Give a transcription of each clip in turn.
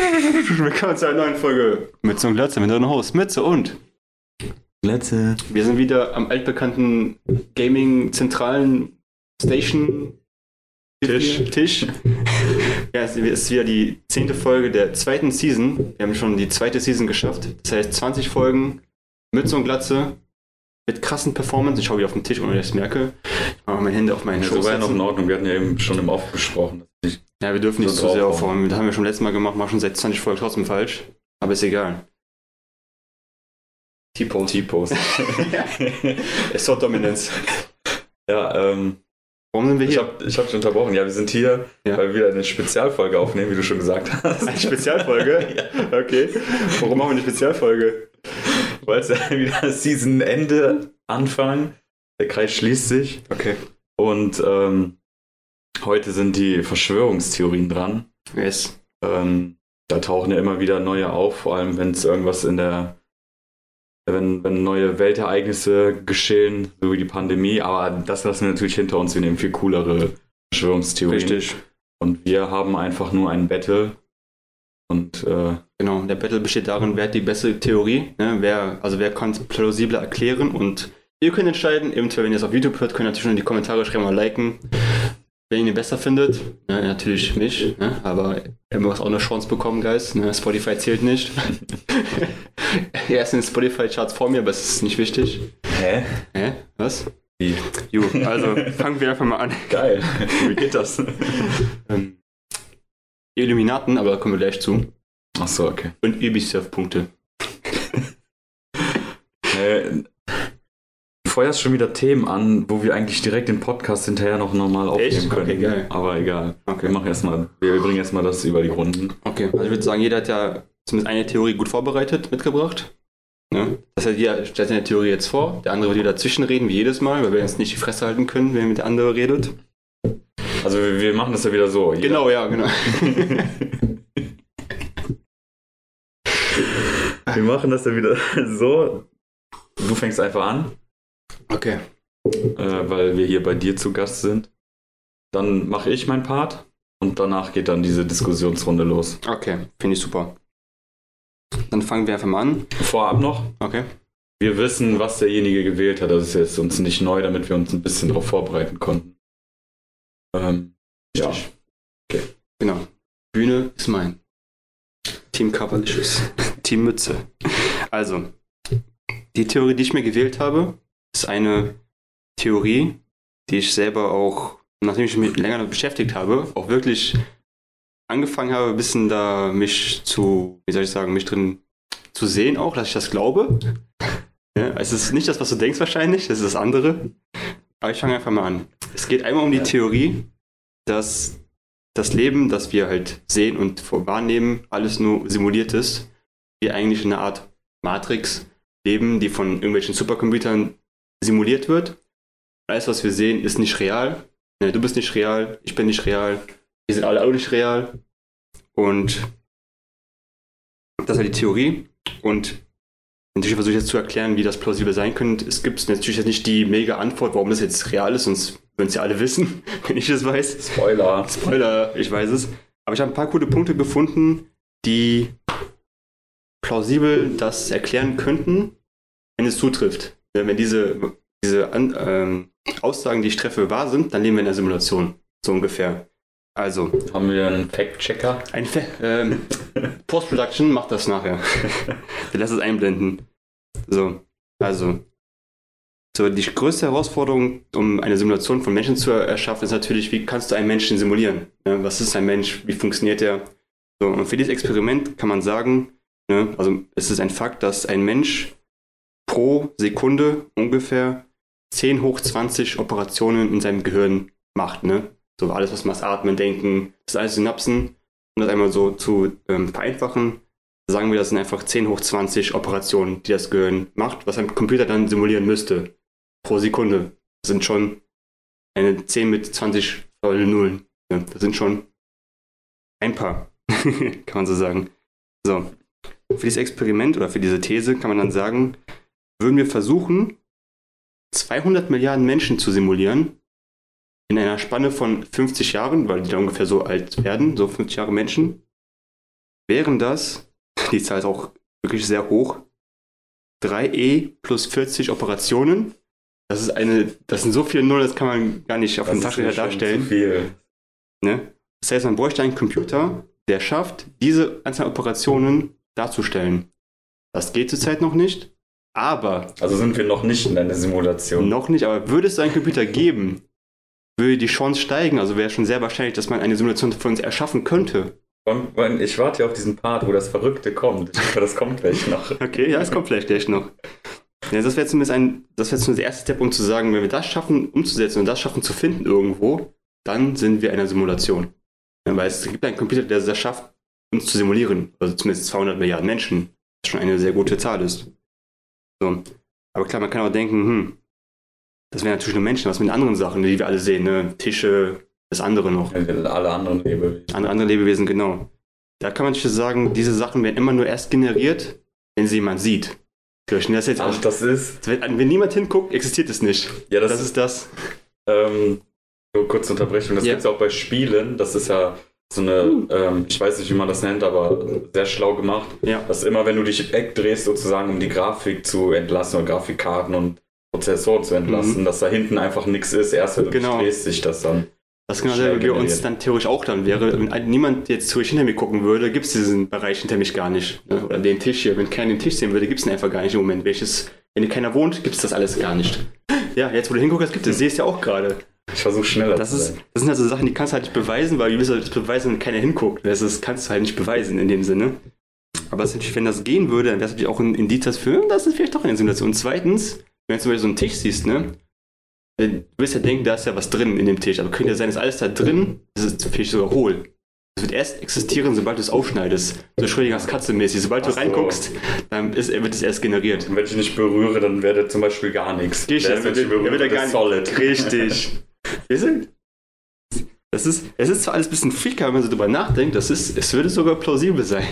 Willkommen zu einer neuen Folge Mütze und Glatze mit eurem Host Mütze und Glatze. wir sind wieder am altbekannten Gaming-zentralen Station Tisch. Tisch. ja, es ist wieder die zehnte Folge der zweiten Season. Wir haben schon die zweite Season geschafft. Das heißt 20 Folgen Mütze und Glatze mit krassen Performance. Ich schaue wieder auf den Tisch, ohne dass ich es merke. Ich mache meine Hände auf meinen Ja, Schoß. so war ja noch in Ordnung. Wir hatten ja eben schon im Off besprochen. Ja, wir dürfen nicht So zu sehr aufräumen. Das haben wir schon letztes Mal gemacht, machen schon seit 20 Folgen trotzdem falsch. Aber ist egal. T-Pose. T-Post. Assort Dominance. ja, ähm, Warum sind wir ich hier? habe ich hab dich unterbrochen. Ja, wir sind hier, Ja. weil wir wieder eine Spezialfolge aufnehmen, wie du schon gesagt hast. Eine Spezialfolge? Okay. Warum machen wir eine Spezialfolge? Weil es ja wieder Seasonende anfangen. Der Kreis schließt sich. Okay. Und ähm, heute sind die Verschwörungstheorien dran. Yes. Ähm, da tauchen ja immer wieder neue auf, vor allem wenn es irgendwas in der, wenn, wenn neue Weltereignisse geschehen, so wie die Pandemie, aber das lassen wir natürlich hinter uns, wir nehmen viel coolere Verschwörungstheorien. Richtig. Und wir haben einfach nur ein Battle und äh, Genau. Der Battle besteht darin, wer hat die bessere Theorie, ne? wer, also wer kann es plausibler erklären und ihr könnt entscheiden, eventuell, wenn ihr es auf YouTube hört, könnt ihr natürlich in die Kommentare schreiben oder liken. Wenn ihr ihn besser findet, ne, natürlich mich, ne? aber ihr müsst auch eine Chance bekommen, Guys. Ne? Spotify zählt nicht. er ist in den Spotify-Charts vor mir, aber es ist nicht wichtig. Hä? Hä? Was? Wie? Jo, also fangen wir einfach mal an. Geil. wie geht das? Ähm, Illuminaten, aber da kommen wir gleich zu. Achso, okay. Und Ubisoft-Punkte. Feuerst schon wieder Themen an, wo wir eigentlich direkt den Podcast hinterher noch normal aufnehmen Echt? können. Okay, geil. Aber egal. Okay. Wir machen erstmal, wir bringen erstmal das über die Runden. Okay, also ich würde sagen, jeder hat ja zumindest eine Theorie gut vorbereitet, mitgebracht. Ne? Das heißt, jeder stellt seine Theorie jetzt vor, der andere wird wieder dazwischen reden, wie jedes Mal, weil wir jetzt nicht die Fresse halten können, wenn mit der andere redet. Also wir, wir machen das ja wieder so. Jeder- Genau, ja, genau. Wir machen das ja wieder so. Du fängst einfach an, Okay. äh, weil wir hier bei dir zu Gast sind. Dann mache ich meinen Part und danach geht dann diese Diskussionsrunde los. Okay, finde ich super. Dann fangen wir einfach mal an. Vorab noch, Okay. wir wissen, was derjenige gewählt hat. Das ist jetzt uns nicht neu, damit wir uns ein bisschen darauf vorbereiten konnten. Ähm, ja. Richtig. Genau. Bühne ist mein. Team Coverlicious. Team Mütze. Also, die Theorie, die ich mir gewählt habe, ist eine Theorie, die ich selber auch, nachdem ich mich länger damit beschäftigt habe, auch wirklich angefangen habe, ein bisschen da mich zu, wie soll ich sagen, mich drin zu sehen auch, dass ich das glaube. Ja, es ist nicht das, was du denkst wahrscheinlich, das ist das andere. Aber ich fange einfach mal an. Es geht einmal um die. Theorie, dass das Leben, das wir halt sehen und wahrnehmen, alles nur simuliert ist. Wir eigentlich in einer Art Matrix leben, die von irgendwelchen Supercomputern simuliert wird. Alles, was wir sehen, ist nicht real. Ne, Du bist nicht real, ich bin nicht real, wir sind alle auch nicht real. Und das ist halt die Theorie. Und natürlich versuche ich jetzt zu erklären, wie das plausibel sein könnte. Es gibt natürlich jetzt nicht die mega Antwort, warum das jetzt real ist, sonst würden es ja alle wissen, wenn ich es weiß. Spoiler. Spoiler, ich weiß es. Aber ich habe ein paar gute Punkte gefunden, die plausibel das erklären könnten, wenn es zutrifft. Wenn diese, diese An ähm, Aussagen, die ich treffe, wahr sind, dann leben wir in einer Simulation. So ungefähr. Also, Haben wir einen Fact-Checker? ein Fe ähm, Post-Production macht das nachher. Wir lassen es einblenden. So, also. So, die größte Herausforderung, um eine Simulation von Menschen zu erschaffen, ist natürlich, wie kannst du einen Menschen simulieren? Ne? Was ist ein Mensch? Wie funktioniert der? So, und für dieses Experiment kann man sagen, ne, also es ist ein Fakt, dass ein Mensch pro Sekunde ungefähr 10 hoch 20 Operationen in seinem Gehirn macht. Ne? So alles, was man das Atmen, Denken, das alles Synapsen. Um das einmal so zu ähm, vereinfachen, sagen wir, das sind einfach 10 hoch 20 Operationen, die das Gehirn macht, was ein Computer dann simulieren müsste. Pro Sekunde. Das sind schon eine 10 mit 20 vollen Nullen. Ja, das sind schon ein paar, kann man so sagen. So. Für dieses Experiment oder für diese These kann man dann sagen, würden wir versuchen, 200 Milliarden Menschen zu simulieren, in einer Spanne von 50 Jahren, weil die da ungefähr so alt werden, so 50 Jahre Menschen, wären das, die Zahl ist auch wirklich sehr hoch, 3e plus 40 Operationen. Das ist eine, das sind so viele Nullen, das kann man gar nicht auf Das dem Taschenrechner darstellen. Zu viel. Ne? Das heißt, man bräuchte einen Computer, der schafft, diese einzelnen Operationen darzustellen. Das geht zurzeit noch nicht, aber Also sind wir noch nicht in einer Simulation. noch nicht, aber würde es einen Computer geben, würde die Chance steigen, also wäre schon sehr wahrscheinlich, dass man eine Simulation von uns erschaffen könnte. Ich warte ja auf diesen Part, wo das Verrückte kommt. Ich hoffe, das kommt gleich noch. Okay, ja, es kommt vielleicht gleich noch. Ja, das wäre zumindest ein, das wäre zumindest der erste Step, um zu sagen, wenn wir das schaffen umzusetzen und das schaffen zu finden irgendwo, dann sind wir in einer Simulation. Ja, weil es gibt einen Computer, der es schafft, uns zu simulieren. Also zumindest 200 Milliarden Menschen. Was schon eine sehr gute Zahl ist. So. Aber klar, man kann auch denken, hm, das wären natürlich nur Menschen, was mit den anderen Sachen, die wir alle sehen, ne? Tische, das andere noch. Alle anderen Lebewesen. Andere, andere Lebewesen, genau. Da kann man natürlich sagen, diese Sachen werden immer nur erst generiert, wenn sie jemand sieht. Das jetzt Ach, das ist. Wenn, wenn niemand hinguckt, existiert es nicht. Ja, das, Das ist das. Ähm, nur kurze Unterbrechung. Das Ja. gibt es auch bei Spielen. Das ist ja so eine, Hm. ähm, ich weiß nicht, wie man das nennt, aber sehr schlau gemacht. Ja. Dass immer, wenn du dich wegdrehst, sozusagen, um die Grafik zu entlassen oder Grafikkarten und Prozessoren zu entlassen, dass da hinten einfach nichts ist. Erst wenn du Mhm. Genau. dich drehst, sich das dann. Das ist genau dasselbe, wie uns generiert. dann theoretisch auch dann wäre. Wenn niemand jetzt zurück hinter mir gucken würde, gibt es diesen Bereich hinter mich gar nicht. Ne? Oder den Tisch hier. Wenn keiner den Tisch sehen würde, gibt es ihn einfach gar nicht im Moment. Welches, wenn hier keiner wohnt, gibt es das alles gar nicht. Ja, jetzt wo du hinguckst, gibt es. Siehst ja auch gerade. Ich versuche schneller Das, zu ist, sein. das sind also Sachen, die kannst du halt nicht beweisen, weil wie willst du das beweisen, wenn keiner hinguckt? Das ist, kannst du halt nicht beweisen in dem Sinne. Aber ist natürlich, wenn das gehen würde, dann wäre es natürlich auch ein Indiz dafür, dass es vielleicht doch eine Simulation. Und zweitens, wenn du zum Beispiel so einen Tisch siehst, ne? Du wirst ja denken, da ist ja was drin in dem Tisch. Aber könnte ja sein, dass alles da drin, das ist vielleicht sogar hohl. Es wird erst existieren, sobald du es aufschneidest. So Schrödingers Katze mäßig. Sobald du so. reinguckst, dann ist, wird es erst generiert. Und wenn ich nicht berühre, dann wäre zum Beispiel gar nichts. Richtig, dann wird- dann wird er gar ist nicht- solid. Richtig. Das ist, es ist zwar alles ein bisschen freaker, wenn man so drüber nachdenkt, das ist, es würde sogar plausibel sein.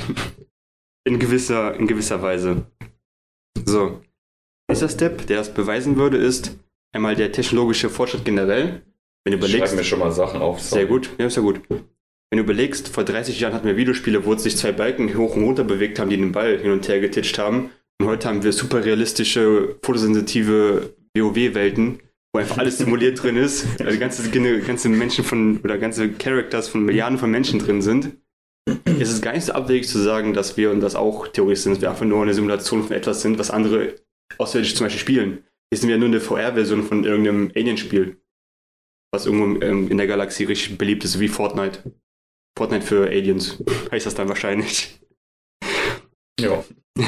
In gewisser, in gewisser Weise. So. Nächster Step, der das beweisen würde, ist einmal der technologische Fortschritt generell. Wenn du überlegst, mir schon mal Sachen auf. sehr gut, ja, ist ja gut. Wenn du überlegst, vor 30 Jahren hatten wir Videospiele, wo sich zwei Balken hoch und runter bewegt haben, die den Ball hin und her getitscht haben. Und heute haben wir super realistische, fotosensitive WoW-Welten, wo einfach alles simuliert drin ist, also ganze, ganze Menschen von, oder ganze Characters von Milliarden von Menschen drin sind. Es ist gar nicht so abwegig zu sagen, dass wir und das auch theoretisch sind, dass wir einfach nur eine Simulation von etwas sind, was andere Außerirdische zum Beispiel spielen. Hier sind wir nur eine VR-Version von irgendeinem Alien-Spiel, was irgendwo ähm, in der Galaxie richtig beliebt ist, wie Fortnite. Fortnite für Aliens heißt das dann wahrscheinlich. Ja.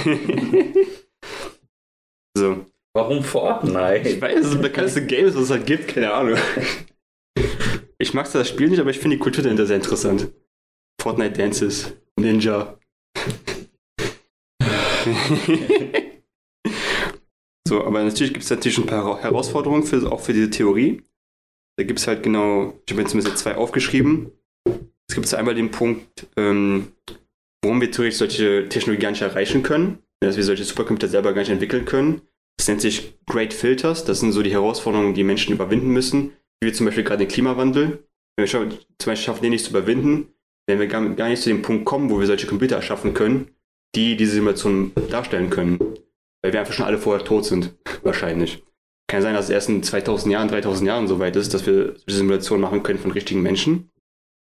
so. Warum Ich Fortnite? weiß, das ist das bekannteste Game, was es halt gibt, keine Ahnung. Ich mag das Spiel nicht, aber ich finde die Kultur dahinter sehr interessant. Fortnite Dances, Ninja. so, aber natürlich gibt es natürlich ein paar Hera- Herausforderungen für, auch für diese Theorie. Da gibt es halt genau, ich habe mir zumindest jetzt zwei aufgeschrieben. Es gibt einmal den Punkt, ähm, warum wir theoretisch solche Technologie gar nicht erreichen können, dass wir solche Supercomputer selber gar nicht entwickeln können. Das nennt sich Great Filters. Das sind so die Herausforderungen, die Menschen überwinden müssen. Wie zum Beispiel gerade den Klimawandel. Wenn wir zum Beispiel schaffen, den nicht zu überwinden, werden wir gar, gar nicht zu dem Punkt kommen, wo wir solche Computer erschaffen können, die diese Simulation darstellen können. Weil wir einfach schon alle vorher tot sind. Wahrscheinlich. Kann sein, dass es erst in 2000 Jahren, 3000 Jahren so weit ist, dass wir solche Simulationen machen können von richtigen Menschen.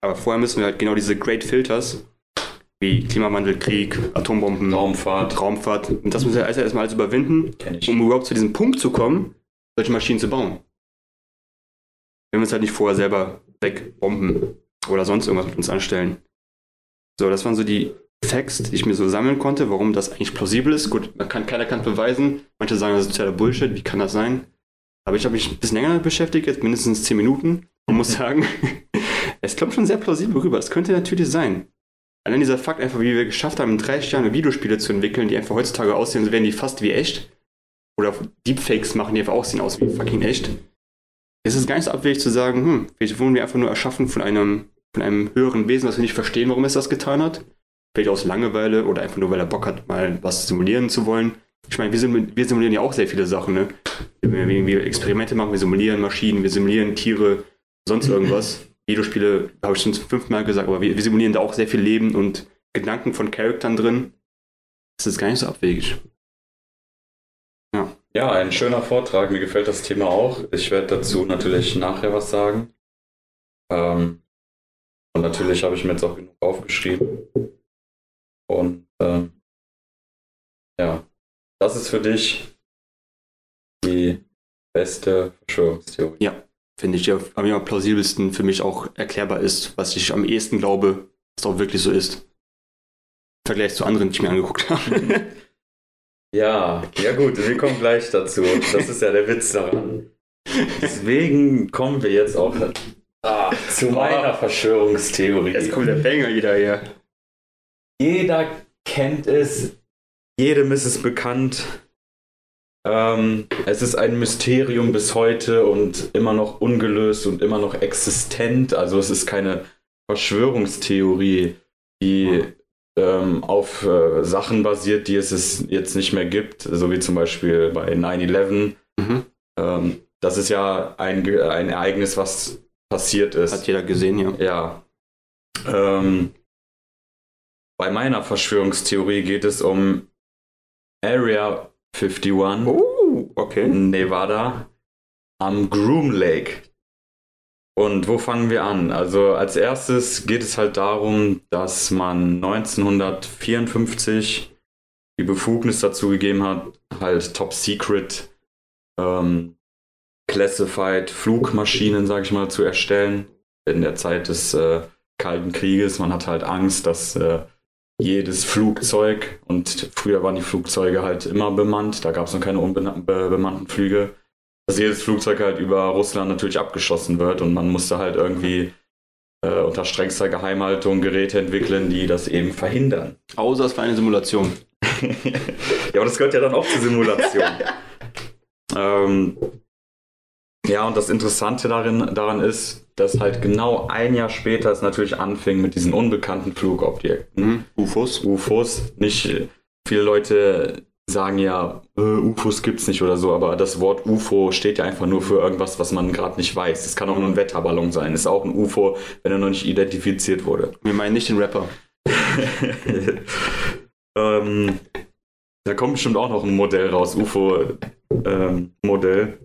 Aber vorher müssen wir halt genau diese Great Filters, wie Klimawandel, Krieg, Atombomben, Raumfahrt. Raumfahrt. Und das müssen wir erst- erstmal alles überwinden, um überhaupt zu diesem Punkt zu kommen, solche Maschinen zu bauen. Wenn wir uns halt nicht vorher selber wegbomben oder sonst irgendwas mit uns anstellen. So, das waren so die Facts, die ich mir so sammeln konnte, warum das eigentlich plausibel ist. Gut, man kann, keiner kann es beweisen. Manche sagen, das ist totaler Bullshit. Wie kann das sein? Aber ich habe mich ein bisschen länger damit beschäftigt, jetzt mindestens 10 Minuten. Und muss sagen, es kommt schon sehr plausibel rüber. Es könnte natürlich sein. Allein dieser Fakt einfach, wie wir geschafft haben, in 30 Jahren Videospiele zu entwickeln, die einfach heutzutage aussehen, werden die fast wie echt. Oder Deepfakes machen, die einfach aussehen aus wie fucking echt. Es ist gar nicht so abwegig zu sagen, hm, vielleicht wurden wir einfach nur erschaffen von einem, von einem höheren Wesen, was wir nicht verstehen, warum es das getan hat. Vielleicht aus Langeweile oder einfach nur, weil er Bock hat, mal was simulieren zu wollen. Ich meine, wir, wir simulieren ja auch sehr viele Sachen, ne? Wir, wir, wir Experimente machen, wir simulieren Maschinen, wir simulieren Tiere, sonst irgendwas. Videospiele, habe ich schon fünfmal gesagt, aber wir, wir simulieren da auch sehr viel Leben und Gedanken von Charaktern drin. Das ist gar nicht so abwegig. Ja, ein schöner Vortrag. Mir gefällt das Thema auch. Ich werde dazu natürlich nachher was sagen. Ähm, und natürlich habe ich mir jetzt auch genug aufgeschrieben. Und ähm, ja, das ist für dich die beste Verschwörungstheorie. Ja, finde ich ja am plausibelsten für mich auch erklärbar ist, was ich am ehesten glaube, was auch wirklich so ist. Im Vergleich zu anderen, die ich mir angeguckt habe. Ja, ja gut, wir kommen gleich dazu. Das ist ja der Witz daran. Deswegen kommen wir jetzt auch ah, zu meiner Verschwörungstheorie. Jetzt kommt der Banger wieder hier. Jeder kennt es, jedem ist es bekannt. Ähm, es ist ein Mysterium bis heute und immer noch ungelöst und immer noch existent. Also es ist keine Verschwörungstheorie, die ähm, auf äh, Sachen basiert, die es, es jetzt nicht mehr gibt, so wie zum Beispiel bei 9-11. Mhm. Ähm, das ist ja ein, ein Ereignis, was passiert ist. Hat jeder gesehen, ja. Ja. Ähm, bei meiner Verschwörungstheorie geht es um Area 51 oh, okay. Nevada am Groom Lake. Und wo fangen wir an? Also als erstes geht es halt darum, dass man 1954 die Befugnis dazu gegeben hat, halt Top Secret ähm, Classified Flugmaschinen, sag ich mal, zu erstellen. In der Zeit des äh, Kalten Krieges. Man hat halt Angst, dass äh, jedes Flugzeug, und früher waren die Flugzeuge halt immer bemannt, da gab es noch keine unbemannten Flüge, dass jedes Flugzeug halt über Russland natürlich abgeschossen wird und man musste halt irgendwie äh, unter strengster Geheimhaltung Geräte entwickeln, die das eben verhindern. Außer es war eine Simulation. ja, aber das gehört ja dann auch zur Simulation. ähm, ja, und das Interessante darin, daran ist, dass halt genau ein Jahr später es natürlich anfing mit diesen unbekannten Flugobjekten. Mhm. UFOs. UFOs. Nicht viele Leute sagen ja, äh, UFOs gibt's nicht oder so, aber das Wort UFO steht ja einfach nur für irgendwas, was man gerade nicht weiß. Es kann auch nur ein Wetterballon sein. Ist auch ein UFO, wenn er noch nicht identifiziert wurde. Wir meinen nicht den Rapper. ähm, da kommt bestimmt auch noch ein Modell raus, UFO-Modell. Ähm,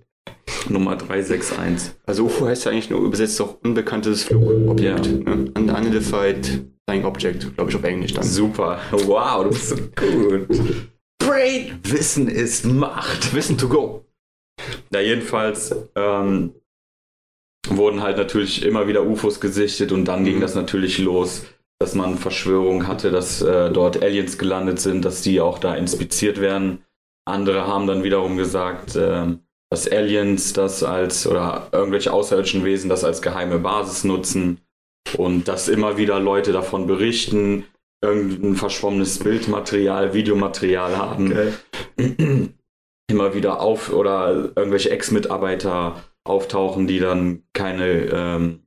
Nummer 361. Also UFO heißt ja eigentlich nur übersetzt auch unbekanntes Flugobjekt. Ja. Ne? Unidentified Flying Object, glaube ich auf Englisch dann. Super. Wow, du bist so gut. Brain. Wissen ist Macht. Wissen to go. Na, jedenfalls ähm, wurden halt natürlich immer wieder UFOs gesichtet und dann mhm. ging das natürlich los, dass man Verschwörungen hatte, dass äh, dort Aliens gelandet sind, dass die auch da inspiziert werden. Andere haben dann wiederum gesagt, äh, dass Aliens das als oder irgendwelche außerirdischen Wesen das als geheime Basis nutzen und dass immer wieder Leute davon berichten, irgendein verschwommenes Bildmaterial, Videomaterial haben. Okay. Immer wieder auf oder irgendwelche Ex-Mitarbeiter auftauchen, die dann keine, ähm,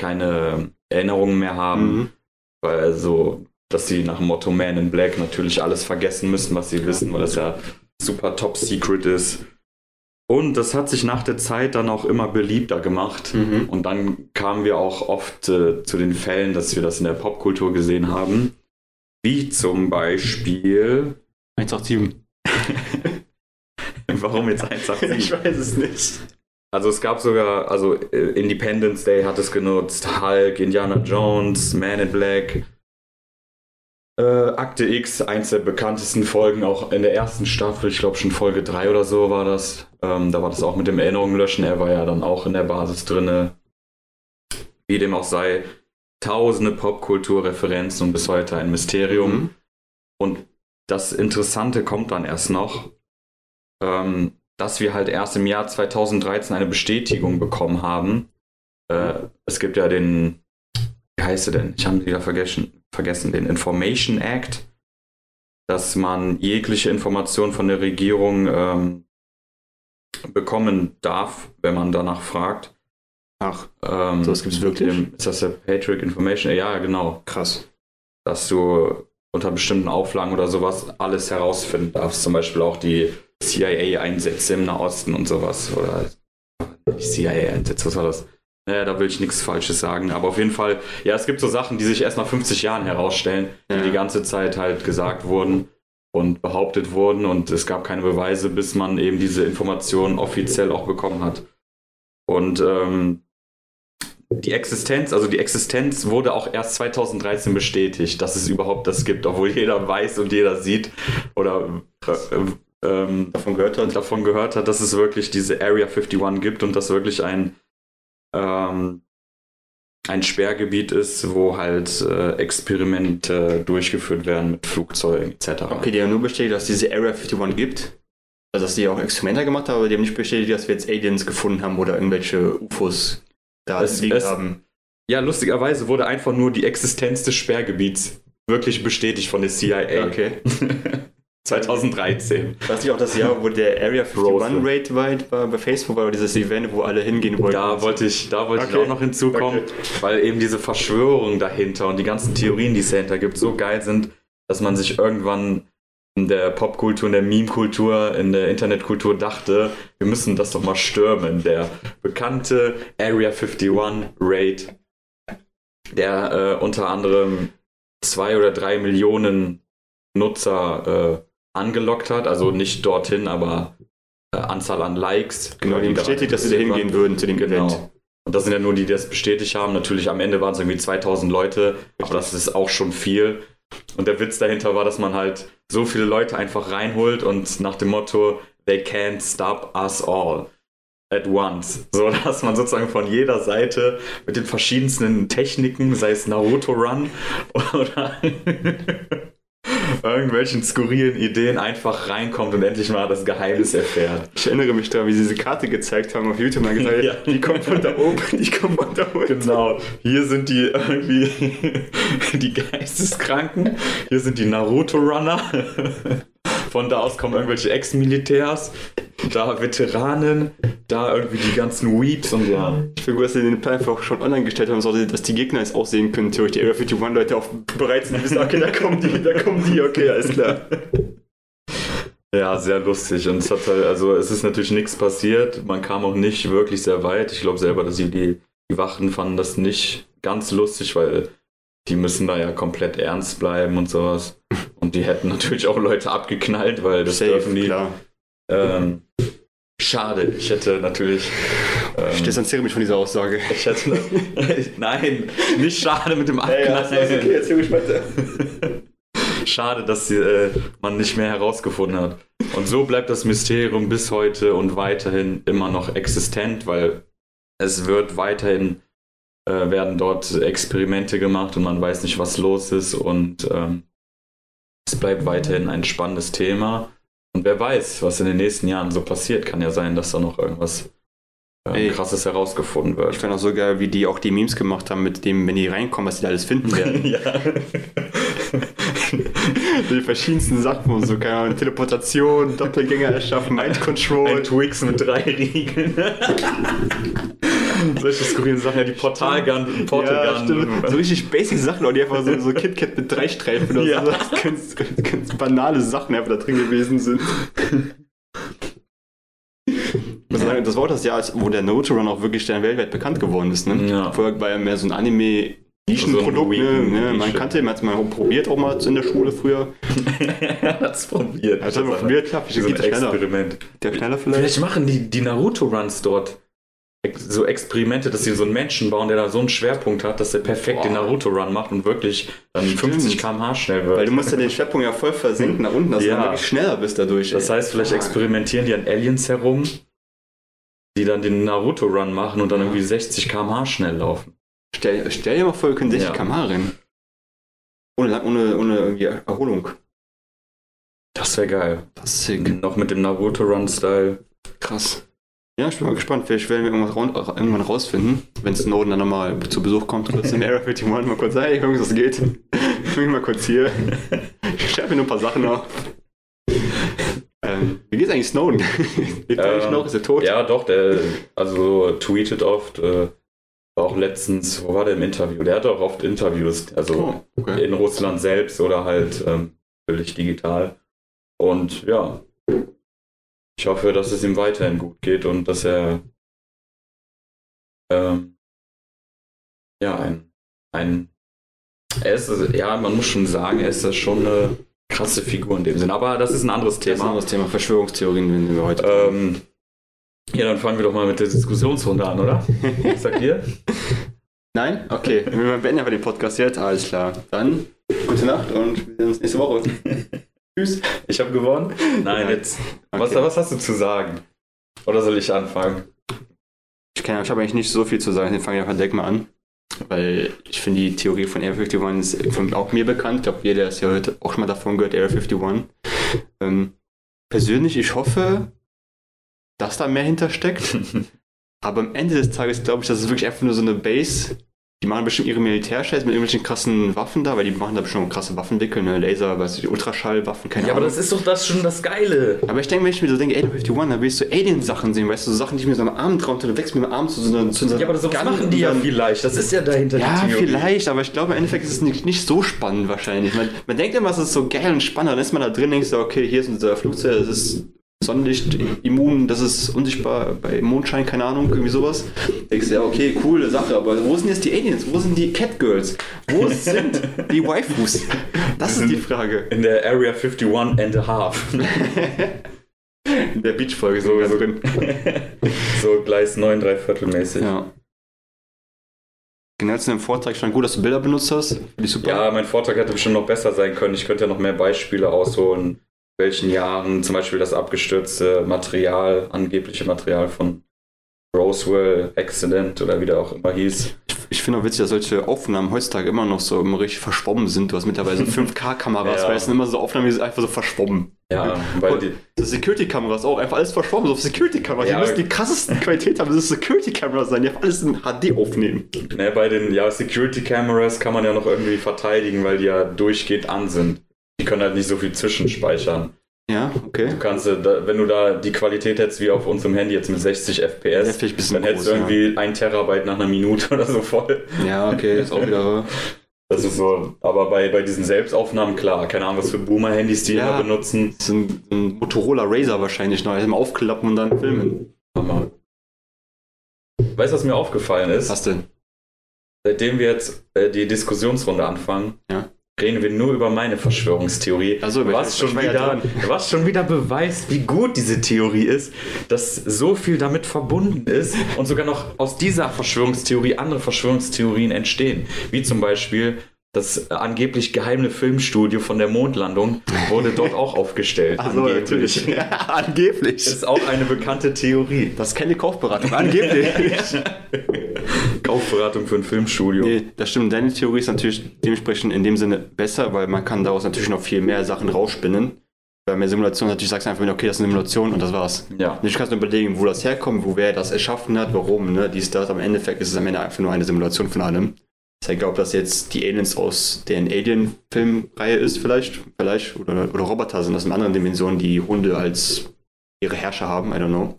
keine Erinnerungen mehr haben. Mhm. Weil also, dass sie nach dem Motto Man in Black natürlich alles vergessen müssen, was sie wissen, weil das ja super top secret ist. Und das hat sich nach der Zeit dann auch immer beliebter gemacht. Mhm. Und dann kamen wir auch oft äh, zu den Fällen, dass wir das in der Popkultur gesehen haben. Wie zum Beispiel 187. Warum jetzt 187? ich weiß es nicht. Also es gab sogar, also äh, Independence Day hat es genutzt, Hulk, Indiana Jones, Man in Black, äh, Akte X, eins der bekanntesten Folgen, auch in der ersten Staffel, ich glaube schon Folge 3 oder so war das. Ähm, da war das auch mit dem Erinnerungen löschen. Er war ja dann auch in der Basis drin. Wie dem auch sei, tausende Popkulturreferenzen und bis heute ein Mysterium. Mhm. Und das Interessante kommt dann erst noch, ähm, dass wir halt erst im Jahr 2013 eine Bestätigung bekommen haben. Äh, es gibt ja den, wie heißt er denn? Ich habe ihn wieder vergessen vergessen, den Information Act, dass man jegliche Information von der Regierung ähm, bekommen darf, wenn man danach fragt. Ach, ähm, so das gibt es wirklich? Dem, ist das der Patriot Information? Ja, genau. Krass. Dass du unter bestimmten Auflagen oder sowas alles herausfinden darfst. Zum Beispiel auch die CIA-Einsätze im Nahosten und sowas. Oder die CIA-Einsätze, was war das? Naja, da will ich nichts Falsches sagen. Aber auf jeden Fall, ja, es gibt so Sachen, die sich erst nach 50 Jahren herausstellen, die Ja. die ganze Zeit halt gesagt wurden und behauptet wurden und es gab keine Beweise, bis man eben diese Informationen offiziell auch bekommen hat. Und ähm, die Existenz, also die Existenz wurde auch erst 2013 bestätigt, dass es überhaupt das gibt, obwohl jeder weiß und jeder sieht oder äh, ähm, Davon gehört hat. davon gehört hat, dass es wirklich diese Area 51 gibt und dass wirklich ein, ähm, ein Sperrgebiet ist, wo halt äh, Experimente durchgeführt werden mit Flugzeugen etc. Okay, die haben nur bestätigt, dass es diese Area 51 gibt. Also, dass die auch Experimente gemacht haben, aber die haben nicht bestätigt, dass wir jetzt Aliens gefunden haben oder irgendwelche UFOs da Es- liegen es- haben. Ja, lustigerweise wurde einfach nur die Existenz des Sperrgebiets wirklich bestätigt von der CIA. Okay. 2013. War das nicht auch das Jahr, wo der Area 51 Roswell. Raid war bei, bei Facebook war, dieses Event, wo alle hingehen wollten? Da wollte ich, da wollte Okay. ich auch noch hinzukommen, Okay. weil eben diese Verschwörung dahinter und die ganzen Theorien, die es dahinter gibt, so geil sind, dass man sich irgendwann in der Popkultur, in der Meme-Kultur, in der Internetkultur dachte, wir müssen das doch mal stürmen. Der bekannte Area 51 Raid, der äh, unter anderem zwei oder drei Millionen Nutzer äh, angelockt hat, also nicht dorthin, aber äh, Anzahl an Likes. Genau, die bestätigt, dass sie da hingehen würden zu dem Event. Genau. Und das sind ja nur die, die das bestätigt haben. Natürlich am Ende waren es irgendwie 2000 Leute, aber das ist auch schon viel. Und der Witz dahinter war, dass man halt so viele Leute einfach reinholt und nach dem Motto, they can't stop us all at once. So, dass man sozusagen von jeder Seite mit den verschiedensten Techniken, sei es Naruto Run oder irgendwelchen skurrilen Ideen einfach reinkommt und endlich mal das Geheimnis erfährt. Ich erinnere mich daran, wie sie diese Karte gezeigt haben auf YouTube und gesagt, Ja. die kommt von da oben, die kommt von da unten. Genau, hier sind die irgendwie die Geisteskranken, hier sind die Naruto-Runner. Von da aus kommen irgendwelche Ex-Militärs, da Veteranen, da irgendwie die ganzen Weeps und ja. Ich finde gut, dass sie den Plan einfach schon online gestellt haben, so dass die Gegner es auch sehen können, theoretisch die Area 51 Leute auch bereit sind, die wissen, okay, da kommen die, da kommen die, okay, alles klar. Ja, sehr lustig. Und es hat halt, also es ist natürlich nichts passiert. Man kam auch nicht wirklich sehr weit. Ich glaube selber, dass die, die Wachen fanden das nicht ganz lustig, weil die müssen da ja komplett ernst bleiben und sowas. Und die hätten natürlich auch Leute abgeknallt, weil das dürfen die. klar. Ähm, schade, ich hätte natürlich. Ich Ähm, distanziere mich von dieser Aussage. ich hätte. Nein, nicht schade mit dem Abknallen. erzähl mich weiter. Schade, dass die, äh, man nicht mehr herausgefunden hat. Und so bleibt das Mysterium bis heute und weiterhin immer noch existent, weil es wird weiterhin äh, werden dort Experimente gemacht und man weiß nicht, was los ist und ähm, es bleibt weiterhin ein spannendes Thema. Und wer weiß, was in den nächsten Jahren so passiert, kann ja sein, dass da noch irgendwas äh, Ey. krasses herausgefunden Ich wird. fand auch so geil, wie die auch die Memes gemacht haben, mit dem, wenn die reinkommen, was die da alles finden werden. ja. die verschiedensten Sachen, und so, keine Ahnung, Teleportation, Doppelgänger erschaffen, Mind Control. Ein Twix mit drei Riegeln. Solche skurrilen Sachen, ja, die Portalgun, Portal ja. So richtig basic Sachen, und die einfach so, so KitKat mit drei Streifen oder Ja. so. Ganz, ganz banale Sachen einfach da drin gewesen sind. Das war auch das Jahr, wo der Naruto Run auch wirklich dann weltweit bekannt geworden ist. Ne? Ja. Vorher war ja mehr so ein Anime. Nischenprodukt, So ne? Man kannte, man hat es mal probiert, auch mal in der Schule früher. er hat's probiert. Hat es probiert, klar, so ein. Experiment. Der schneller vielleicht. Vielleicht machen die, die Naruto-Runs dort so Experimente, dass sie so einen Menschen bauen, der da so einen Schwerpunkt hat, dass der perfekt den Boah. Naruto-Run macht und wirklich dann Stimmt. 50 km/h schnell wird. Weil du musst ja den Schwerpunkt ja voll versenken nach unten, dass Ja. du wirklich schneller bist dadurch. das ey. heißt, vielleicht experimentieren die an Aliens herum, die dann den Naruto-Run machen und dann irgendwie 60 km/h schnell laufen. Stell, stell dir mal vor, wir können 60 Ja. km/h rennen. Ohne, ohne, ohne irgendwie Erholung. Das wäre geil. Das ist sick. Noch mit dem Naruto-Run-Style. Krass. Ja, ich bin mal gespannt. Vielleicht werden wir irgendwann rausfinden, wenn Snowden dann nochmal zu Besuch kommt. Kurz in Area 51 mal kurz, hey, Jungs, das geht. Ich bin mal kurz hier. Ich schreibe mir nur ein paar Sachen auf. Ähm, wie geht's eigentlich Snowden? Lebt er eigentlich Ähm, noch? Ist er tot? Ja, doch, der also tweetet oft, äh, auch letztens, wo war der im Interview? Der hat auch oft Interviews, also Oh, okay. in Russland selbst oder halt ähm, völlig digital. Und ja, ich hoffe, dass es ihm weiterhin gut geht und dass er ähm, ja, ein, ein er ist, ja, man muss schon sagen, er ist schon eine krasse Figur in dem Sinn. Aber das ist ein anderes Das ist ein Thema. anderes Thema. Verschwörungstheorien, wenn wir heute. Ähm, ja, dann fangen wir doch mal mit der Diskussionsrunde an, oder? Was sagt ihr? Nein? Okay, wir beenden einfach den Podcast jetzt. Alles klar. Dann gute Nacht und wir sehen uns nächste Woche. Tschüss. Ich habe gewonnen? Nein, jetzt. Was, Okay. was hast du zu sagen? Oder soll ich anfangen? Ich, kann- ich habe eigentlich nicht so viel zu sagen, deswegen fange ich einfach direkt mal an. Weil ich finde, die Theorie von Area 51 ist von, auch mir bekannt. Ich glaube, jeder ist ja heute auch schon mal davon gehört, Area 51. Ähm, persönlich, ich hoffe, dass da mehr hintersteckt. Aber am Ende des Tages glaube ich, das ist wirklich einfach nur so eine Base. Die machen bestimmt ihre Militärscheiß mit irgendwelchen krassen Waffen da, weil die machen da bestimmt krasse Waffenwickel, ne? Laser, was ich, Ultraschallwaffen, keine Ja, aber Ahnung. das ist doch das schon das Geile. Aber ich denke, wenn ich mir so denke, Area 51, da will ich so Alien-Sachen sehen, weißt du, so Sachen, die ich mir so am Arm traue, und dann wächst mir am Arm zu so einer, zu so Ja, aber Gun machen die ja vielleicht. Das ist ja dahinter Ja, die Theorie. vielleicht, aber ich glaube, im Endeffekt ist es nicht, nicht so spannend wahrscheinlich. Man, man denkt immer, es ist so geil und spannend, dann ist man da drin, denkt so, okay, hier ist unser Flugzeug, das ist Sonnenlicht immun, das ist unsichtbar bei Mondschein, keine Ahnung, irgendwie sowas. Denkst du, ja, okay, coole Sache, aber wo sind jetzt die Aliens? Wo sind die Catgirls? Wo sind die Waifus? Das ist die Frage. In der Area 51 and a half. In der Beach-Folge So, so, drin. so Gleis 9, drei Viertel mäßig. Ja. Ja. Genau zu dem Vortrag stand gut, dass du Bilder benutzt hast. Finde ich super. mein Vortrag hätte bestimmt noch besser sein können. Ich könnte ja noch mehr Beispiele ausholen, welchen Jahren zum Beispiel das abgestürzte Material, angebliche Material von Roswell Accident oder wie der auch immer hieß. Ich finde auch witzig, dass solche Aufnahmen heutzutage immer noch so immer richtig verschwommen sind. Du hast mittlerweile so 5K-Kameras, Ja. weil es sind immer so Aufnahmen, die sind einfach so verschwommen. Ja, weil die, So Security-Kameras auch, einfach alles verschwommen, so Security-Kameras. Ja. Die müssen die krassesten Qualität haben, das ist Security-Kameras sein, die einfach alles in HD aufnehmen. ne, bei den ja, Security Cameras kann man ja noch irgendwie verteidigen, weil die ja durchgehend an sind. Die können halt nicht so viel zwischenspeichern. Ja, okay. Du kannst, äh, da, wenn du da die Qualität hättest wie auf unserem Handy jetzt mit 60 Ja, FPS, dann hättest du irgendwie ein Terabyte nach einer Minute oder so voll. Ja, okay, ist auch wieder. Das ist so, aber bei, bei diesen Selbstaufnahmen, klar, keine Ahnung, was für Boomer-Handys die Ja. immer benutzen. Das ist ein, ein Motorola Razer wahrscheinlich noch. Einmal aufklappen und dann filmen. Hammer. Weißt du, was mir aufgefallen ist? Was denn? Seitdem wir jetzt äh, die Diskussionsrunde anfangen, Ja. Reden wir nur über meine Verschwörungstheorie. Also, was, ich- schon ich ja wieder, was schon wieder beweist, wie gut diese Theorie ist, dass so viel damit verbunden ist und sogar noch aus dieser Verschwörungstheorie andere Verschwörungstheorien entstehen. Wie zum Beispiel das äh, angeblich geheime Filmstudio von der Mondlandung wurde dort auch aufgestellt. angeblich. Ja, angeblich. Ist auch eine bekannte Theorie. Das ist keine Kaufberatung, angeblich. Kaufberatung für ein Filmstudio. Nee, das stimmt. Deine Theorie ist natürlich dementsprechend in dem Sinne besser, weil man kann daraus natürlich noch viel mehr Sachen rausspinnen. Bei mehr Simulation natürlich sagst du einfach, okay, das ist eine Simulation und das war's. Ja. Nicht kannst du überlegen, wo das herkommt, wo wer das erschaffen hat, warum, ne, dies, das. Am Endeffekt ist es am Ende einfach nur eine Simulation von allem. Das heißt, ich glaube, dass jetzt die Aliens aus der Alien-Filmreihe ist vielleicht, vielleicht, oder, oder Roboter sind aus einer anderen Dimension, die Hunde als ihre Herrscher haben, I don't know.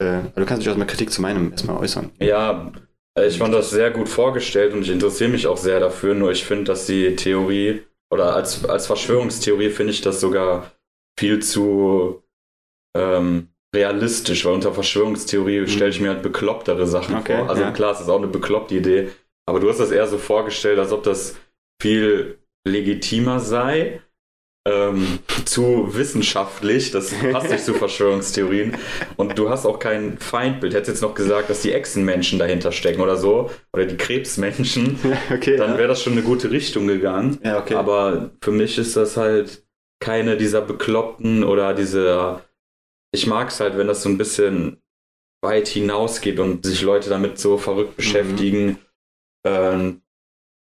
Äh, aber du kannst dich auch mal Kritik zu meinem erstmal äußern. Ja, ich fand das sehr gut vorgestellt und ich interessiere mich auch sehr dafür, nur ich finde, dass die Theorie oder als, als Verschwörungstheorie finde ich das sogar viel zu ähm, realistisch, weil unter Verschwörungstheorie stelle ich mir halt beklopptere Sachen Okay, vor. Also ja. klar, es ist auch eine bekloppte Idee, aber du hast das eher so vorgestellt, als ob das viel legitimer sei. Ähm, zu wissenschaftlich, das passt nicht zu Verschwörungstheorien. Und du hast auch kein Feindbild. Hättest jetzt noch gesagt, dass die Echsenmenschen dahinter stecken oder so, oder die Krebsmenschen, okay. dann wäre das schon eine gute Richtung gegangen. ja, okay. Aber für mich ist das halt keine dieser bekloppten oder diese. Ich mag es halt, wenn das so ein bisschen weit hinausgeht und sich Leute damit so verrückt beschäftigen, ähm,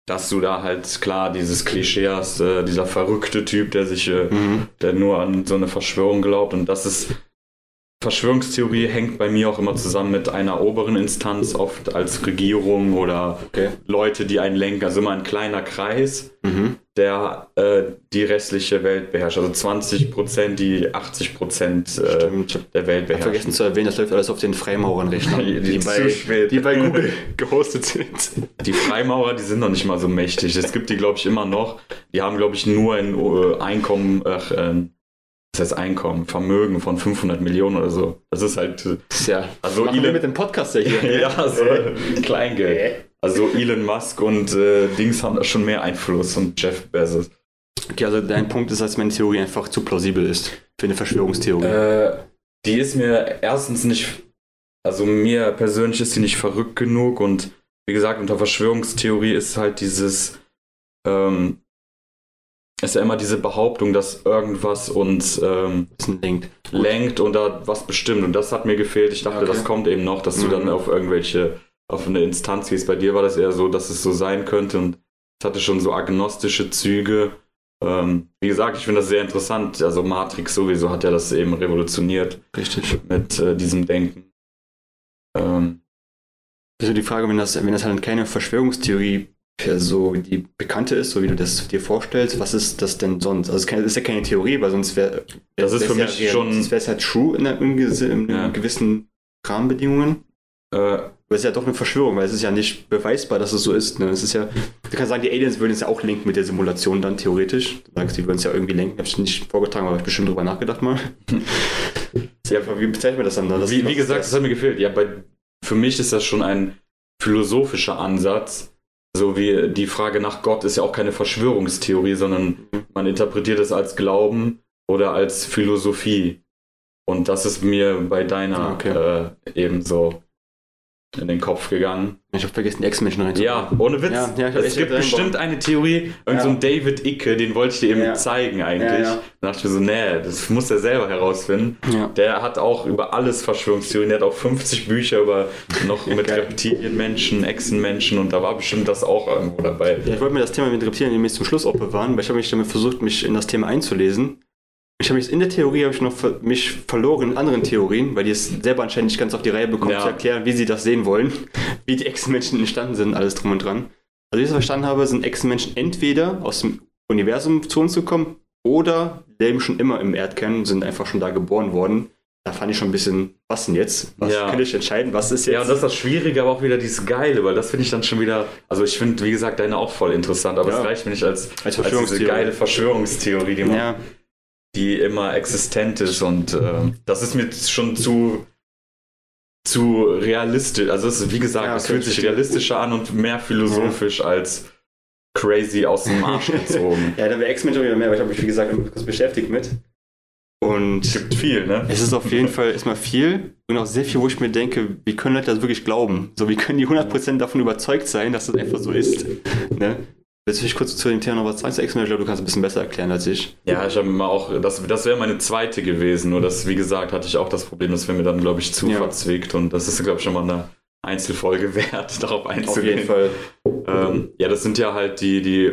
dass du da halt klar dieses Klischee hast, äh, dieser verrückte Typ, der sich, äh, Mhm. der nur an so eine Verschwörung glaubt und das ist Verschwörungstheorie hängt bei mir auch immer zusammen mit einer oberen Instanz, oft als Regierung oder Okay. Leute, die einen lenken, also immer ein kleiner Kreis, Mhm. Der äh, die restliche Welt beherrscht. Also 20 Prozent, die 80 Prozent äh. Ich der Welt vergessen beherrschen. zu erwähnen, das läuft alles auf den Freimaurern-Rechnern, Die- die, bei, die bei Google gehostet sind. Die Freimaurer, die sind noch nicht mal so mächtig. Es gibt die, glaube ich, immer noch. Die haben, glaube ich, nur ein äh, Einkommen, ach, äh, was heißt Einkommen, Vermögen von 500 Millionen oder so. Das ist halt, äh, Das ja, Also machen wir Elon- mit dem Podcast ja hier. ja, so Kleingeld. Also Elon Musk und äh, Dings haben da schon mehr Einfluss und Jeff Bezos. Okay, also dein Punkt ist, dass meine Theorie einfach zu plausibel ist für eine Verschwörungstheorie. Äh, die ist mir erstens nicht, also mir persönlich ist die nicht verrückt genug und wie gesagt, unter Verschwörungstheorie ist halt dieses, ähm, ist ja immer diese Behauptung, dass irgendwas uns ähm, lenkt. lenkt und da was bestimmt. Und das hat mir gefehlt. Ich dachte, Okay. das kommt eben noch, dass du Mhm. dann auf irgendwelche, auf eine Instanz gehst. Bei dir war das eher so, dass es so sein könnte und es hatte schon so agnostische Züge. Ähm, wie gesagt, ich finde das sehr interessant. Also Matrix sowieso hat ja das eben revolutioniert Richtig. mit äh, diesem Denken. Ähm, Also die Frage, wenn das, wenn das halt keine Verschwörungstheorie so die bekannte ist, so wie du das dir vorstellst, was ist das denn sonst? Also es ist ja keine Theorie, weil sonst wäre Das ist für ja mich schon- Sonst wäre es halt true in, einer- in, in Ja. gewissen Rahmenbedingungen. äh, Aber es ist ja doch eine Verschwörung, weil es ist ja nicht beweisbar, dass es so ist. Ne? Es ist ja, du kannst sagen, die Aliens würden es ja auch lenken mit der Simulation dann theoretisch. Du sagst, die würden es ja irgendwie lenken. Ich nicht vorgetragen, aber ich bestimmt drüber nachgedacht mal. ja, wie bezeichnet man das dann? Das- wie, wie gesagt, das hat mir gefehlt. Ja, bei, für mich ist das schon ein philosophischer Ansatz. So wie die Frage nach Gott ist ja auch keine Verschwörungstheorie, sondern man interpretiert es als Glauben oder als Philosophie. Und das ist mir bei deiner Okay. äh, eben so in den Kopf gegangen. Ich habe vergessen, die Ex-Menschen rein. Ja, ohne Witz. Ja, ja, es gibt bestimmt eine Theorie, irgend so Ja. ein David Icke, den wollte ich dir eben zeigen eigentlich. Ja. Da dachte ich mir so, nee, das muss er selber herausfinden. Der hat auch über alles Verschwörungstheorien, der hat auch 50 Bücher über noch mit Geil. Reptilienmenschen, Echsenmenschen und da war bestimmt das auch irgendwo dabei. Ja, ich wollte mir das Thema mit Reptilien nämlich zum Schluss auch bewahren, weil ich habe mich damit versucht, mich in das Thema einzulesen. Ich habe mich in der Theorie habe ich noch ver mich verloren in anderen Theorien, weil die es selber anscheinend nicht ganz auf die Reihe bekommen Ja. zu erklären, wie sie das sehen wollen, wie die Echsenmenschen entstanden sind, alles drum und dran. Also wie ich es verstanden habe, sind Echsenmenschen entweder aus dem Universum zu uns gekommen oder leben schon immer im Erdkern, sind einfach schon da geboren worden. Da fand ich schon ein bisschen, was denn jetzt? Was Ja. könnte ich entscheiden? Was ist jetzt? Ja, und das ist das Schwierige, aber auch wieder dieses Geile, weil das finde ich dann schon wieder, also ich finde, wie gesagt, deine auch voll interessant, aber es Ja. reicht mir nicht als, als als diese geile Verschwörungstheorie, die man ja, die immer existent ist und äh, das ist mir schon zu zu realistisch. Also es ist, wie gesagt, Ja, es okay, fühlt sich realistischer an und mehr philosophisch als crazy aus dem Arsch gezogen. ja, da wäre auch wieder mehr, aber ich habe mich, wie gesagt, kurz beschäftigt mit. Und Gibt viel, ne? es ist auf jeden Fall erstmal viel und auch sehr viel, wo ich mir denke, wie können Leute das wirklich glauben? So, wie können die 100% davon überzeugt sein, dass das einfach so ist? Ne? Willst du dich kurz zu dem Thema noch was sagen? Ich glaube, du kannst es ein bisschen besser erklären als ich. Ja, ich habe immer auch, das, das wäre meine zweite gewesen, nur das, wie gesagt, hatte ich auch das Problem, das wäre mir dann, glaube ich, zu Ja. verzwickt und das ist, glaube ich, schon mal eine Einzelfolge wert, darauf einzugehen. Fall. Ähm, ja, das sind ja halt die, die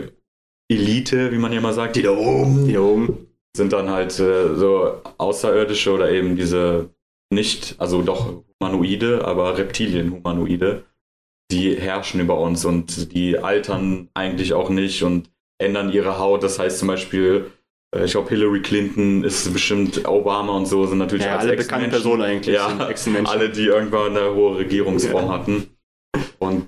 Elite, wie man ja mal sagt, die da oben Hier oben. sind dann halt äh, so Außerirdische oder eben diese nicht, also doch Humanoide, aber Reptilien-Humanoide, die herrschen über uns und die altern eigentlich auch nicht und ändern ihre Haut. Das heißt zum Beispiel, äh, ich glaube, Hillary Clinton ist bestimmt Obama und so sind natürlich Ja, alle bekannten Ex-Menschen- Personen eigentlich Ja, alle, die irgendwann eine hohe Regierungsform Ja. hatten. Und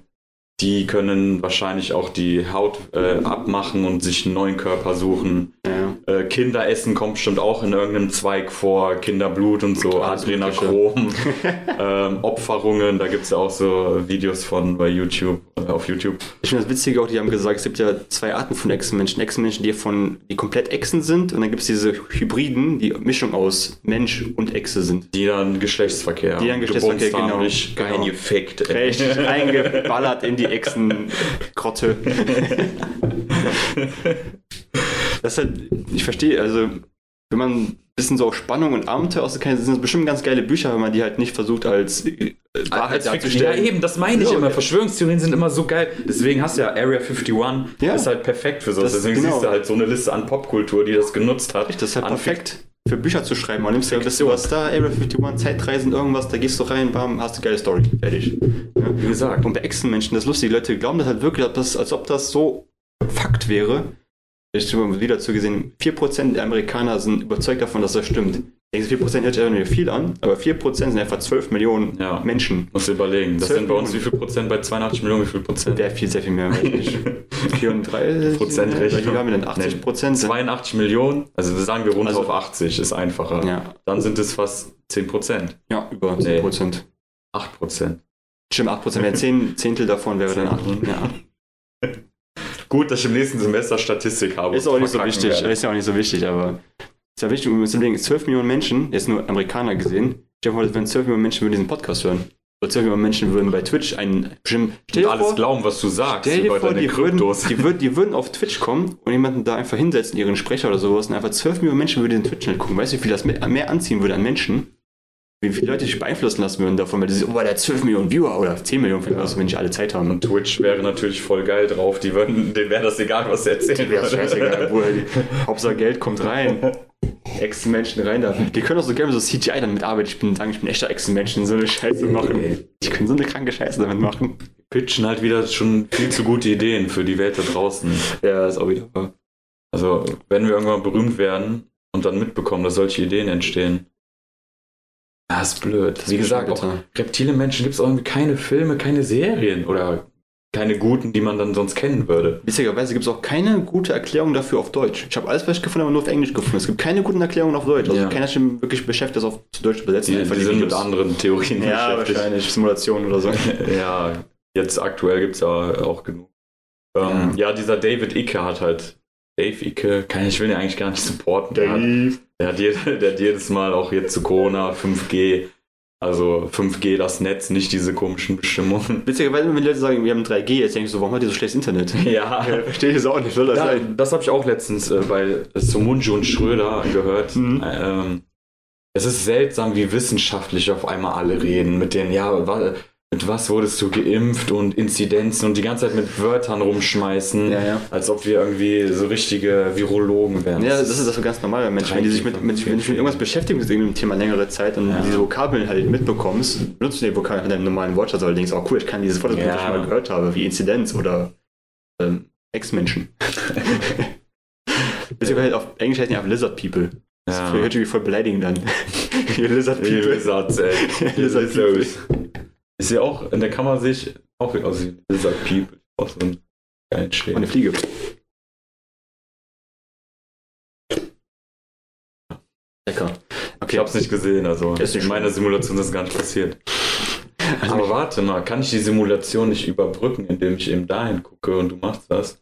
die können wahrscheinlich auch die Haut äh, abmachen und sich einen neuen Körper suchen. Äh, Kinderessen kommt bestimmt auch in irgendeinem Zweig vor, Kinderblut und so, Adrenachrom, ähm, Opferungen, da gibt es ja auch so Videos von bei YouTube, äh, auf YouTube. Ich finde das Witzige auch, die haben gesagt, es gibt ja zwei Arten von Echsenmenschen. Echsenmenschen, die von, die komplett Echsen sind und dann gibt es diese Hybriden, die Mischung aus Mensch und Echse sind. Die dann Geschlechtsverkehr. Die dann Geschlechtsverkehr, haben, genau. Richtig Genau. reingefickt. ey. Richtig eingeballert in die Echsengrotte. Das ist halt, ich verstehe, also wenn man ein bisschen so auf Spannung und Abenteuer aus kann, sind das bestimmt ganz geile Bücher, wenn man die halt nicht versucht als äh, Wahrheit Als Fiction. Ja, darzustellen. eben, das meine ich So. immer. Verschwörungstheorien sind immer so geil. Deswegen hast du ja Area 51, Ja. ist halt perfekt für sowas. Das- Deswegen genau. siehst du halt so eine Liste an Popkultur, die das genutzt hat. Das ist halt perfekt für Bücher zu schreiben. Man nimmst ja das was da, Area 51, Zeitreisen, irgendwas, da gehst du rein, bam, hast du geile Story. Fertig. Ja. Wie gesagt. Und bei Echsenmenschen, das ist lustig, die Leute glauben das halt wirklich, als ob das, als ob das so Fakt wäre. Ich habe mal wieder dazu gesehen, 4% der Amerikaner sind überzeugt davon, dass das stimmt. Ich denke, 4% hört sich einfach nur viel an, aber 4% sind einfach 12 Millionen Ja. Menschen. Musst du überlegen. Das sind bei uns wie viel Prozent? Bei 82 Millionen, wie viel Prozent? Sehr viel, sehr viel mehr. weiß ich nicht. 34 Prozentrechnung. Wie haben wir denn? 80 Prozent? 82 Millionen, also sagen wir runter Also- auf 80, ist einfacher. Ja, Dann sind es fast 10 Prozent. ja, über Nee. 10 Prozent. 8 Prozent. Stimmt, 8%, wäre 10 Zehntel davon wäre dann 8. Ja. Gut, dass ich im nächsten Semester Statistik habe. Ist auch nicht so wichtig, werde. ist ja auch nicht so wichtig, aber ist ja wichtig, um zu denken, 12 Millionen Menschen, jetzt nur Amerikaner gesehen, stell dir vor, wenn 12 Millionen Menschen würden diesen Podcast hören. Oder 12 Millionen Menschen würden bei Twitch einen bestimmten. Stell dir alles vor, glauben, was du sagst stell dir über vor deine die, würden, die, würden, die würden auf Twitch kommen und jemanden da einfach hinsetzen, ihren Sprecher oder sowas, und einfach 12 Millionen Menschen würden den Twitch nicht gucken. Weißt du, wie viel das mehr anziehen würde an Menschen? Wie viele Leute sich beeinflussen lassen würden davon, weil die sagen, oh, der hat 12 Millionen Viewer oder 10 Millionen, vielleicht was, wenn nicht alle Zeit haben. Und Twitch wäre natürlich voll geil drauf. Die würden, denen wäre das egal, was sie erzählen Ja, würden. scheißegal, Hauptsache Geld kommt rein. Ex-Menschen rein da. Die können auch so gerne so CGI damit arbeiten. Ich bin sagen, ich bin echter Ex-Menschen, so eine Scheiße machen. Die können so eine kranke Scheiße damit machen. Pitchen halt wieder schon viel zu gute Ideen für die Welt da draußen. Ja, ist auch wieder. Also, wenn wir irgendwann berühmt werden und dann mitbekommen, dass solche Ideen entstehen. Das ist blöd. Wie gesagt, auch Reptilienmenschen gibt es auch irgendwie keine Filme, keine Serien oder keine guten, die man dann sonst kennen würde. Witzigerweise gibt es auch keine gute Erklärung dafür auf Deutsch. Ich habe alles, was ich gefunden habe, nur auf Englisch gefunden. Es gibt keine guten Erklärungen auf Deutsch. Also Ja. keiner ist schon wirklich beschäftigt, das auf zu Deutsch zu übersetzen. Die, Einfach die sind mit anderen Theorien Ja, beschäftigt. wahrscheinlich. Simulation oder so. Ja, jetzt aktuell gibt es ja auch genug. Ähm, ja. dieser David Icke hat halt. Dave Icke, kann, ich will ihn eigentlich gar nicht supporten. Der hat, der, hat jede, der hat jedes Mal auch jetzt zu Corona 5G, also 5G das Netz, nicht diese komischen Bestimmungen. Witzigerweise, wenn die Leute sagen, wir haben 3G, jetzt denke ich so, warum hat ihr so schlechtes Internet? Ja, verstehe ich es auch nicht, soll das Ja, sein? das habe ich auch letztens äh, bei Sumunju und Schröder gehört. Mhm. Ähm, es ist seltsam, wie wissenschaftlich auf einmal alle reden. Mit den, ja, mit was wurdest du geimpft und Inzidenzen und die ganze Zeit mit Wörtern rumschmeißen, Ja, ja. als ob wir irgendwie so richtige Virologen wären. Ja, das ist das so ganz normal bei Menschen. Wenn die sich mit, mit, wenn dich mit irgendwas beschäftigen, mit irgendeinem Thema längere Zeit und Ja. diese Vokabeln halt mitbekommst, benutzt du die Vokabeln in deinem normalen Wortschatz, aber denkst, oh cool, ich kann dieses Wort, das Ja. ich schon mal gehört habe, wie Inzidenz oder ähm, Ex-Menschen. Beziehungsweise halt auf Englisch heißen die einfach Lizard People. Das Ja. hört sich wie voll beleidigend an. Lizard People. Lizards, ey. Lizard People. Ist ja auch, in der Kamera sehe ich auch aus wie Lizard People. Auch so ein geilen Schädel. eine Fliege. Lecker. Ich hab's nicht gesehen, also Ist in meiner Simulation ist gar nicht passiert. Also Aber warte mal, kann ich die Simulation nicht überbrücken, indem ich eben dahin gucke und du machst das?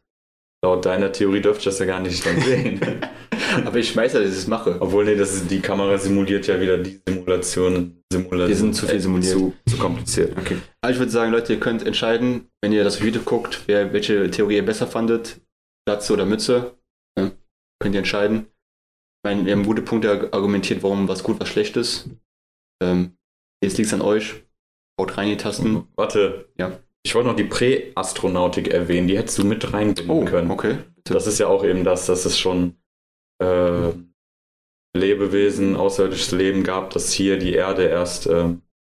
Laut deiner Theorie dürfte ich das ja gar nicht dann sehen. Aber ich weiß ja, dass ich es mache. Obwohl, nee, das ist, die Kamera simuliert ja wieder die Simulationen. Simula Die sind zu viel simuliert. Zu, zu kompliziert. Okay. Also ich würde sagen, Leute, ihr könnt entscheiden, wenn ihr das Video guckt, wer, welche Theorie ihr besser fandet. Glatze oder Mütze. Ja, könnt ihr entscheiden. Ich meine, wir haben gute Punkte argumentiert, warum was gut, was schlecht ist. Ähm, jetzt liegt es an euch. Haut rein die Tasten. Warte. Ja. Ich wollte noch die Präastronautik erwähnen, die hättest du mit reinbinden Oh, können. okay. Das ist ja auch eben das, dass es schon äh, Lebewesen, außerirdisches Leben gab, das hier die Erde erst äh,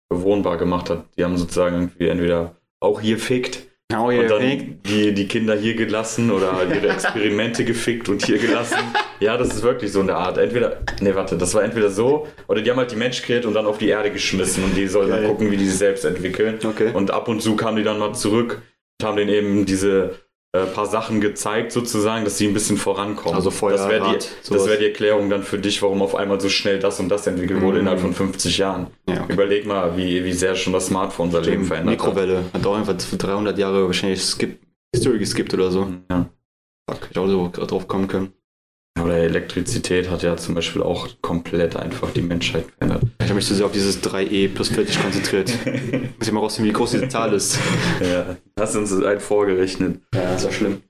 bewohnbar gemacht hat. Die haben sozusagen irgendwie entweder auch hier fickt Oh, und yeah, dann die, die Kinder hier gelassen oder halt ihre Experimente gefickt und hier gelassen. Ja, das ist wirklich so eine Art. Entweder, nee, warte, das war entweder so, oder die haben halt die Menschen kreiert und dann auf die Erde geschmissen und die sollen dann Geil. gucken, wie die sich selbst entwickeln. Okay. Und ab und zu kamen die dann mal zurück und haben denen eben diese äh, paar Sachen gezeigt, sozusagen, dass sie ein bisschen vorankommen. Also Feuer, das wäre die, das wär die Erklärung dann für dich, warum auf einmal so schnell das und das entwickelt wurde Mhm. innerhalb von 50 Jahren. ja, okay. Überleg mal, wie, wie sehr schon das Smartphone unser Leben verändert Mikrowelle. Hat auch einfach für 300 Jahre wahrscheinlich skip, History geskippt oder so. hat. Ja. Fuck, ich auch so drauf kommen können. Oder Elektrizität hat ja zum Beispiel auch komplett einfach die Menschheit verändert. Ich habe mich zu sehr auf dieses 3e plus 40 konzentriert. Muss ich mal rausfinden, wie groß diese Zahl ist. ja, hast uns ein vorgerechnet. Ja, ist ja schlimm.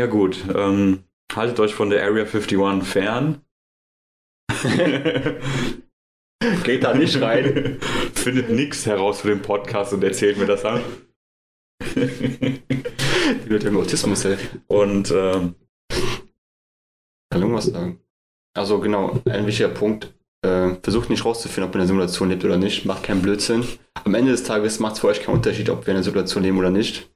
Ja gut, ähm, haltet euch von der Area 51 fern. Geht da nicht rein. Findet nichts heraus für den Podcast und erzählt mir das an. Die Leute haben Autismus, ey. und ähm, Kann irgendwas sagen. Also genau, ein wichtiger Punkt. Äh, versucht nicht rauszufinden, ob ihr in der Simulation lebt oder nicht. Macht keinen Blödsinn. Am Ende des Tages macht es für euch keinen Unterschied, ob wir in der Simulation leben oder nicht.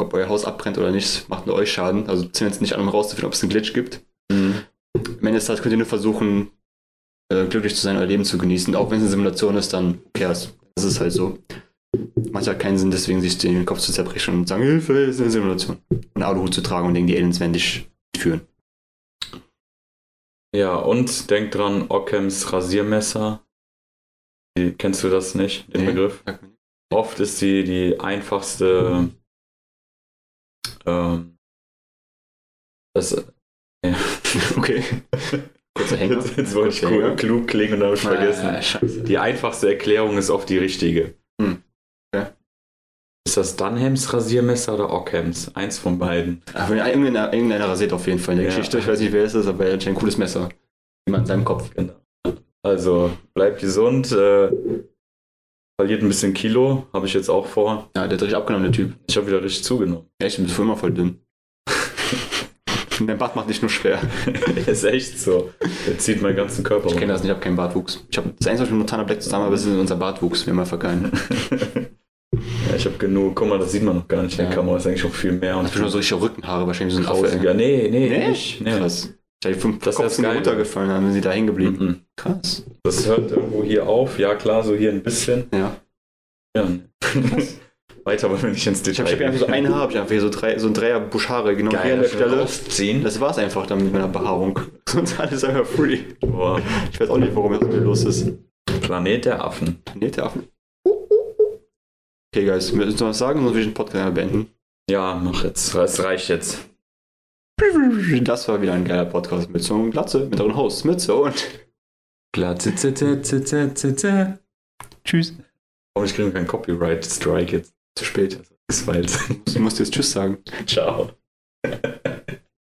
Ob euer Haus abbrennt oder nicht, macht nur euch Schaden. Also zählt jetzt nicht an, um rauszufinden, ob es einen Glitch gibt. Am Ende des Tages könnt ihr nur versuchen, äh, glücklich zu sein, euer Leben zu genießen. Auch wenn es eine Simulation ist, dann cares. Das ist halt so. Macht ja keinen Sinn, deswegen sich den Kopf zu zerbrechen und sagen, Hilfe, es ist eine Simulation. Und Aluhut zu tragen und denken, die Aliens werden dich führen. Ja, und denkt dran, Ockhams Rasiermesser. Die- Kennst du das nicht, den Nee. Begriff? Oft ist die die einfachste. Ähm, das, ja. Okay. Kurzer Hänger. Jetzt, jetzt wollte ich cool, klug klingen und habe ich vergessen. Ah, scheiße. Die einfachste Erklärung ist oft die richtige. Hm. Okay. Ist das Dunhams Rasiermesser oder Ockhams? Eins von beiden. Aber irgendeiner, irgendeiner rasiert auf jeden Fall in der Ja. Geschichte. Ich weiß nicht, wer es ist, aber er hat ein cooles Messer. Jemand in seinem Kopf. Genau. Also bleibt gesund, äh, verliert ein bisschen Kilo, habe ich jetzt auch vor. Ja, der hat richtig abgenommen, der Typ. Ich habe wieder richtig zugenommen. Echt, du bist früher immer voll dünn. Dein Bart macht dich nur schwer. ist echt so. Der zieht meinen ganzen Körper Ich kenne das nicht, ich habe keinen Bartwuchs. Ich habe das Einzige, was ich mit Montana Black zusammen habe, ist unser Bartwuchs. Wir haben mal vergessen. Ja, ich habe genug. Guck mal, das sieht man noch gar nicht in der Ja. Kamera. ist eigentlich auch viel mehr. Und ich bin nur so richtige Rückenhaare, wahrscheinlich so ein Affe. grausiger. Nee, nee, Nee? nicht. Nee. Krass. Ich habe fünf Das ist das runtergefallen, dann sind sie da hängen geblieben. Mhm. Krass. Das hört irgendwo hier auf. Ja, klar, so hier ein bisschen. Ja. Ja. Weiter wollen wir nicht ins Ich Detail. habe hab einfach so ein Haar, ich einfach hier so, drei, so ein Dreier Buschhaare, genau hier an der Stelle. Ausziehen. Das war's einfach dann mit meiner Behaarung. Sonst alles einfach free. Boah. Ich weiß auch nicht, warum das so los ist. Planet der Affen. Planet der Affen. Okay, guys, wir müssen noch was sagen, sonst will ich den Podcast einmal beenden. Ja, mach jetzt. Es reicht jetzt. Das war wieder ein geiler Podcast mit so einem Glatze, mit euren Hosts, Mütze und Glatze, zitze, zitze, zitze. tschüss. Warum ich kriege keinen Copyright Strike jetzt? Zu spät. Das war jetzt. Du musst jetzt Tschüss sagen. Ciao.